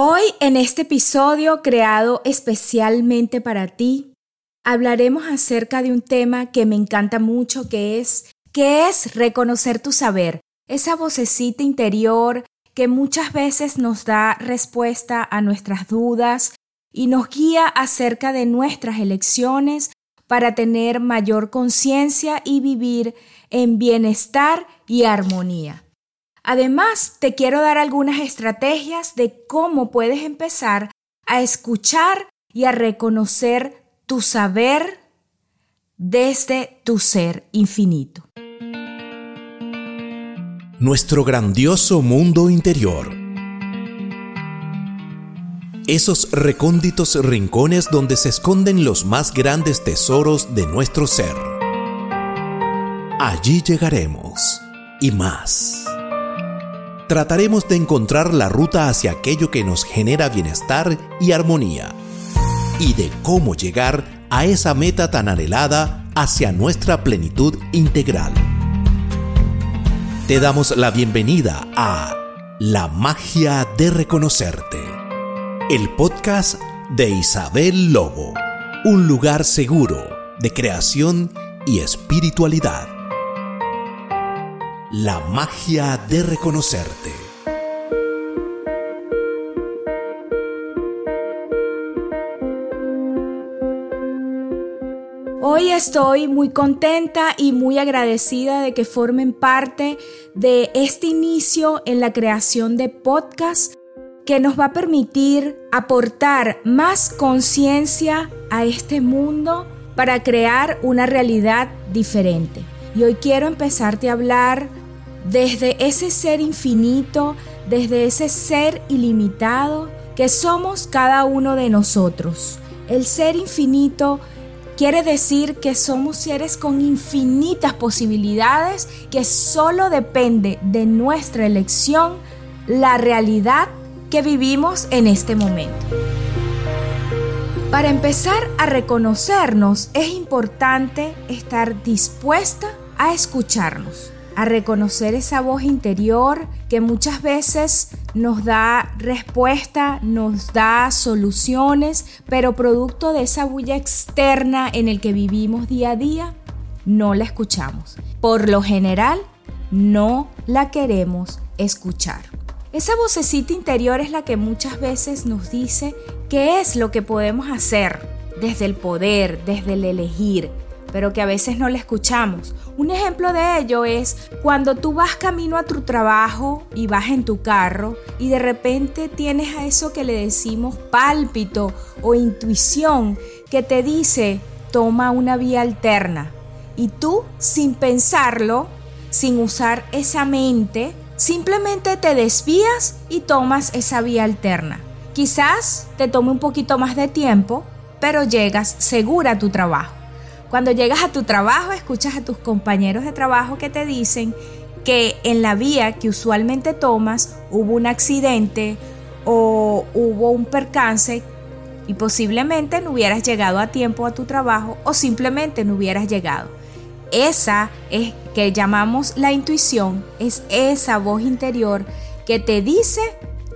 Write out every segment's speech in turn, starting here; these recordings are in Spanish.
Hoy en este episodio creado especialmente para ti, hablaremos acerca de un tema que me encanta mucho, que es ¿qué es reconocer tu saber? Esa vocecita interior que muchas veces nos da respuesta a nuestras dudas y nos guía acerca de nuestras elecciones para tener mayor conciencia y vivir en bienestar y armonía. Además, te quiero dar algunas estrategias de cómo puedes empezar a escuchar y a reconocer tu saber desde tu ser infinito. Nuestro grandioso mundo interior. Esos recónditos rincones donde se esconden los más grandes tesoros de nuestro ser. Allí llegaremos y más trataremos de encontrar la ruta hacia aquello que nos genera bienestar y armonía, y de cómo llegar a esa meta tan anhelada hacia nuestra plenitud integral. Te damos la bienvenida a La magia de reconocerte, el podcast de Isabel Lobo, un lugar seguro de creación y espiritualidad. La magia de reconocerte. Hoy estoy muy contenta y muy agradecida de que formen parte de este inicio en la creación de podcast que nos va a permitir aportar más conciencia a este mundo para crear una realidad diferente. Y hoy quiero empezarte a hablar desde ese ser infinito, desde ese ser ilimitado que somos cada uno de nosotros. El ser infinito quiere decir que somos seres con infinitas posibilidades, que solo depende de nuestra elección la realidad que vivimos en este momento. Para empezar a reconocernos es importante estar dispuesta a escucharnos a reconocer esa voz interior que muchas veces nos da respuesta, nos da soluciones, pero producto de esa bulla externa en el que vivimos día a día, no la escuchamos. Por lo general, no la queremos escuchar. Esa vocecita interior es la que muchas veces nos dice qué es lo que podemos hacer desde el poder, desde el elegir, pero que a veces no le escuchamos. Un ejemplo de ello es cuando tú vas camino a tu trabajo y vas en tu carro y de repente tienes a eso que le decimos pálpito o intuición que te dice toma una vía alterna. Y tú sin pensarlo, sin usar esa mente, simplemente te desvías y tomas esa vía alterna. Quizás te tome un poquito más de tiempo, pero llegas segura a tu trabajo. Cuando llegas a tu trabajo, escuchas a tus compañeros de trabajo que te dicen que en la vía que usualmente tomas hubo un accidente o hubo un percance y posiblemente no hubieras llegado a tiempo a tu trabajo o simplemente no hubieras llegado. Esa es que llamamos la intuición, es esa voz interior que te dice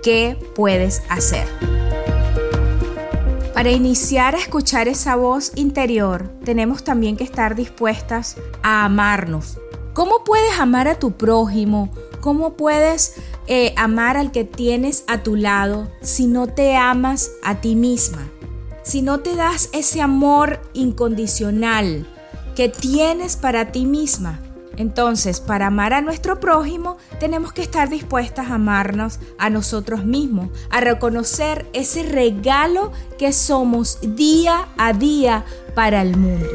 qué puedes hacer. Para iniciar a escuchar esa voz interior, tenemos también que estar dispuestas a amarnos. ¿Cómo puedes amar a tu prójimo? ¿Cómo puedes eh, amar al que tienes a tu lado si no te amas a ti misma? Si no te das ese amor incondicional que tienes para ti misma. Entonces, para amar a nuestro prójimo, tenemos que estar dispuestas a amarnos a nosotros mismos, a reconocer ese regalo que somos día a día para el mundo.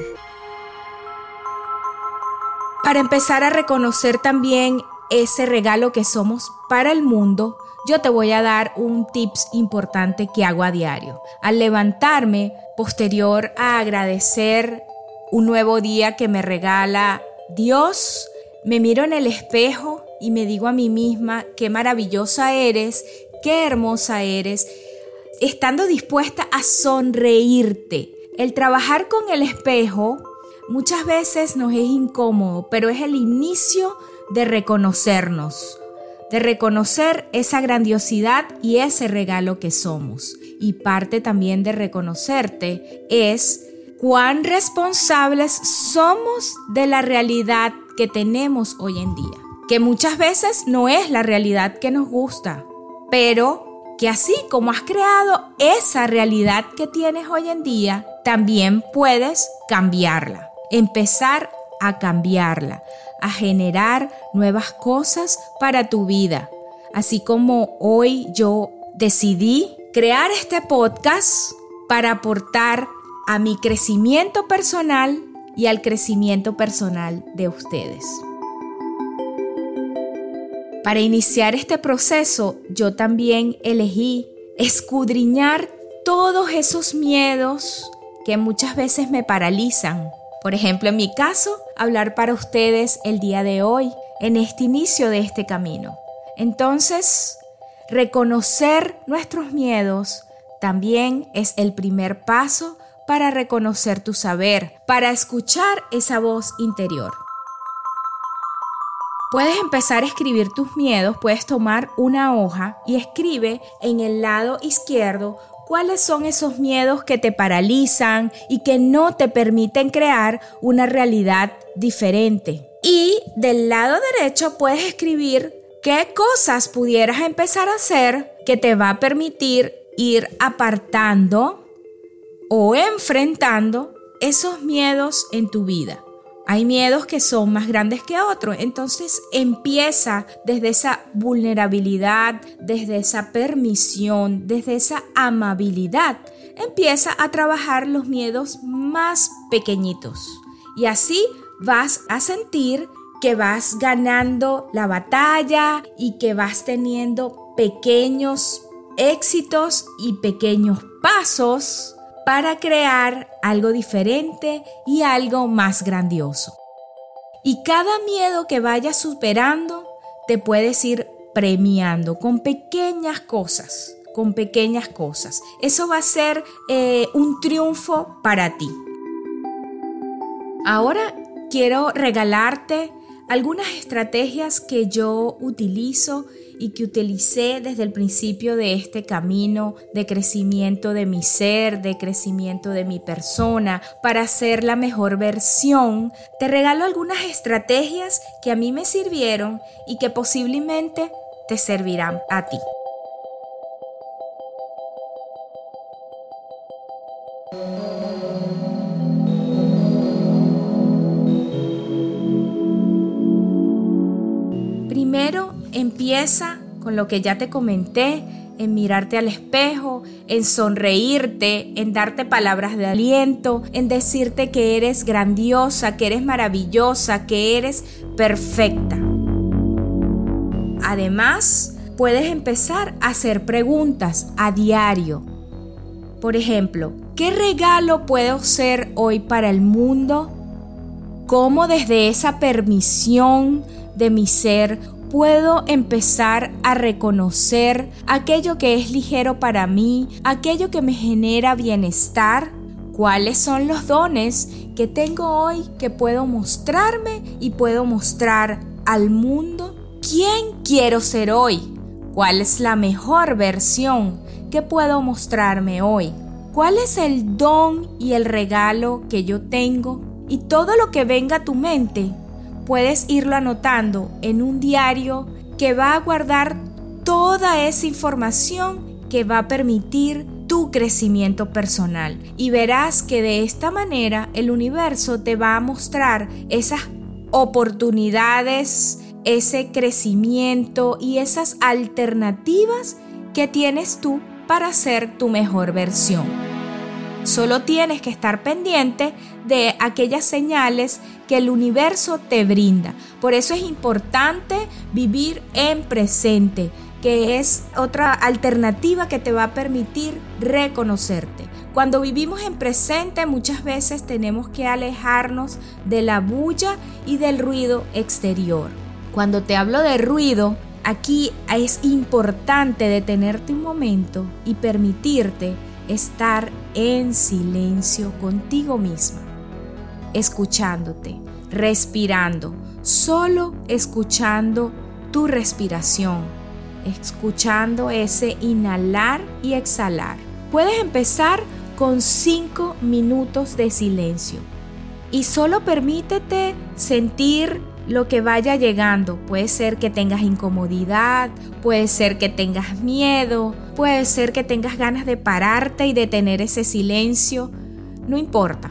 Para empezar a reconocer también ese regalo que somos para el mundo, yo te voy a dar un tips importante que hago a diario. Al levantarme, posterior a agradecer un nuevo día que me regala Dios, me miro en el espejo y me digo a mí misma, qué maravillosa eres, qué hermosa eres, estando dispuesta a sonreírte. El trabajar con el espejo muchas veces nos es incómodo, pero es el inicio de reconocernos. de reconocer esa grandiosidad y ese regalo que somos. Y parte también de reconocerte es cuán responsables somos de la realidad que tenemos hoy en día, que muchas veces no es la realidad que nos gusta, pero que así como has creado esa realidad que tienes hoy en día, también puedes cambiarla, empezar a cambiarla, a generar nuevas cosas para tu vida. Así como hoy yo decidí crear este podcast para aportar a mi crecimiento personal y al crecimiento personal de ustedes. Para iniciar este proceso, yo también elegí escudriñar todos esos miedos que muchas veces me paralizan por ejemplo, en mi caso, hablar para ustedes el día de hoy, en este inicio de este camino. Entonces, reconocer nuestros miedos también es el primer paso para reconocer tu saber, para escuchar esa voz interior. Puedes empezar a escribir tus miedos, puedes tomar una hoja y escribe en el lado izquierdo ¿Cuáles son esos miedos que te paralizan y que no te permiten crear una realidad diferente? Y del lado derecho puedes escribir qué cosas pudieras empezar a hacer que te va a permitir ir apartando o enfrentando esos miedos en tu vida. Hay miedos que son más grandes que otros, entonces empieza desde esa vulnerabilidad, desde esa permisión, desde esa amabilidad. Empieza a trabajar los miedos más pequeñitos y así vas a sentir que vas ganando la batalla y que vas teniendo pequeños éxitos y pequeños pasos para crear algo diferente y algo más grandioso. Y cada miedo que vayas superando, te puedes ir premiando con pequeñas cosas, con pequeñas cosas. Eso va a ser eh, un triunfo para ti. Ahora quiero regalarte algunas estrategias que yo utilizo y que utilicé desde el principio de este camino de crecimiento de mi ser, de crecimiento de mi persona, para ser la mejor versión, te regalo algunas estrategias que a mí me sirvieron y que posiblemente te servirán a ti. Empieza con lo que ya te comenté, en mirarte al espejo, en sonreírte, en darte palabras de aliento, en decirte que eres grandiosa, que eres maravillosa, que eres perfecta. Además, puedes empezar a hacer preguntas a diario. Por ejemplo, ¿qué regalo puedo ser hoy para el mundo? ¿Cómo desde esa permisión de mi ser puedo empezar a reconocer aquello que es ligero para mí, aquello que me genera bienestar, cuáles son los dones que tengo hoy que puedo mostrarme y puedo mostrar al mundo quién quiero ser hoy, cuál es la mejor versión que puedo mostrarme hoy, cuál es el don y el regalo que yo tengo y todo lo que venga a tu mente puedes irlo anotando en un diario que va a guardar toda esa información que va a permitir tu crecimiento personal y verás que de esta manera el universo te va a mostrar esas oportunidades, ese crecimiento y esas alternativas que tienes tú para ser tu mejor versión. Solo tienes que estar pendiente de aquellas señales que el universo te brinda. Por eso es importante vivir en presente, que es otra alternativa que te va a permitir reconocerte. Cuando vivimos en presente muchas veces tenemos que alejarnos de la bulla y del ruido exterior. Cuando te hablo de ruido, aquí es importante detenerte un momento y permitirte estar en silencio contigo misma escuchándote, respirando, solo escuchando tu respiración, escuchando ese inhalar y exhalar. Puedes empezar con 5 minutos de silencio y solo permítete sentir lo que vaya llegando. Puede ser que tengas incomodidad, puede ser que tengas miedo, puede ser que tengas ganas de pararte y detener ese silencio. No importa.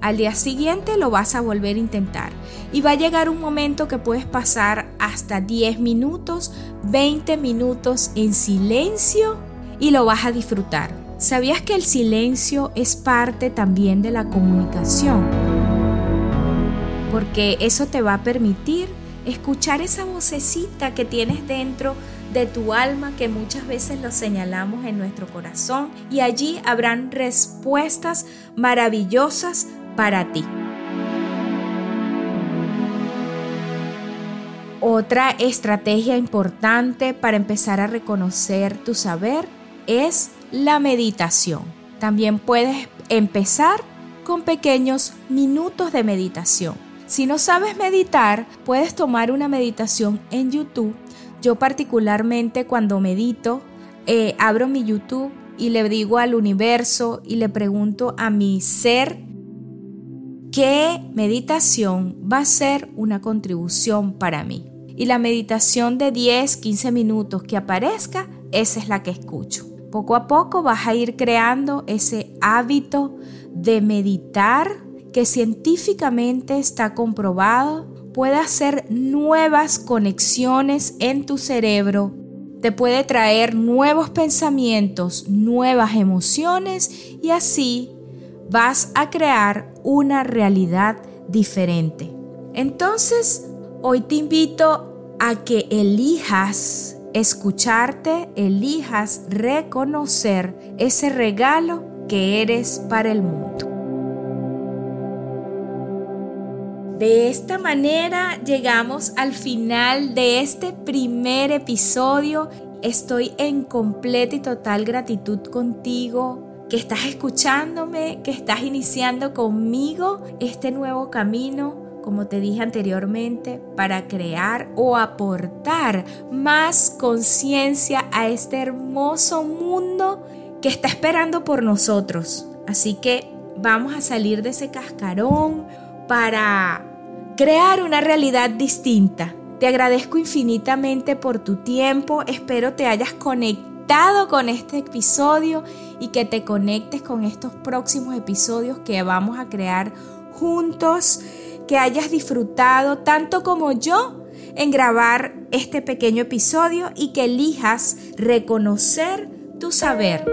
Al día siguiente lo vas a volver a intentar y va a llegar un momento que puedes pasar hasta 10 minutos, 20 minutos en silencio y lo vas a disfrutar. ¿Sabías que el silencio es parte también de la comunicación? Porque eso te va a permitir escuchar esa vocecita que tienes dentro de tu alma que muchas veces lo señalamos en nuestro corazón y allí habrán respuestas maravillosas para ti. Otra estrategia importante para empezar a reconocer tu saber es la meditación. También puedes empezar con pequeños minutos de meditación. Si no sabes meditar, puedes tomar una meditación en YouTube. Yo particularmente cuando medito, eh, abro mi YouTube y le digo al universo y le pregunto a mi ser qué meditación va a ser una contribución para mí. Y la meditación de 10, 15 minutos que aparezca, esa es la que escucho. Poco a poco vas a ir creando ese hábito de meditar que científicamente está comprobado puede hacer nuevas conexiones en tu cerebro, te puede traer nuevos pensamientos, nuevas emociones y así vas a crear una realidad diferente. Entonces, hoy te invito a que elijas escucharte, elijas reconocer ese regalo que eres para el mundo. De esta manera llegamos al final de este primer episodio. Estoy en completa y total gratitud contigo, que estás escuchándome, que estás iniciando conmigo este nuevo camino, como te dije anteriormente, para crear o aportar más conciencia a este hermoso mundo que está esperando por nosotros. Así que vamos a salir de ese cascarón para crear una realidad distinta. Te agradezco infinitamente por tu tiempo, espero te hayas conectado con este episodio y que te conectes con estos próximos episodios que vamos a crear juntos, que hayas disfrutado tanto como yo en grabar este pequeño episodio y que elijas reconocer tu saber.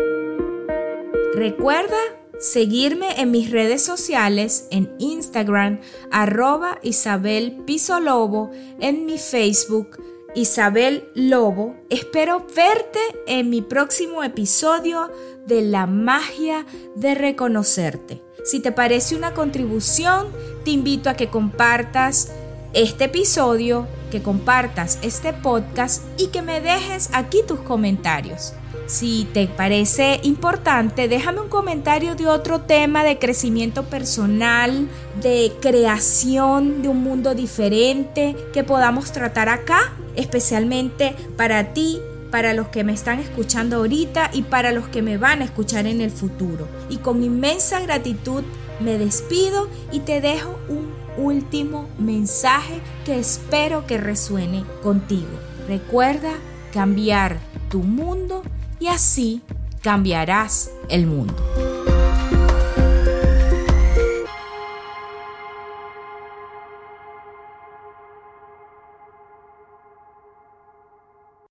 Recuerda seguirme en mis redes sociales, en Instagram, arroba Isabel Piso Lobo, en mi Facebook, Isabel Lobo. Espero verte en mi próximo episodio de La magia de reconocerte. Si te parece una contribución, te invito a que compartas este episodio, que compartas este podcast y que me dejes aquí tus comentarios. Si te parece importante, déjame un comentario de otro tema de crecimiento personal, de creación de un mundo diferente que podamos tratar acá, especialmente para ti, para los que me están escuchando ahorita y para los que me van a escuchar en el futuro. Y con inmensa gratitud me despido y te dejo un último mensaje que espero que resuene contigo. Recuerda cambiar tu mundo y así cambiarás el mundo.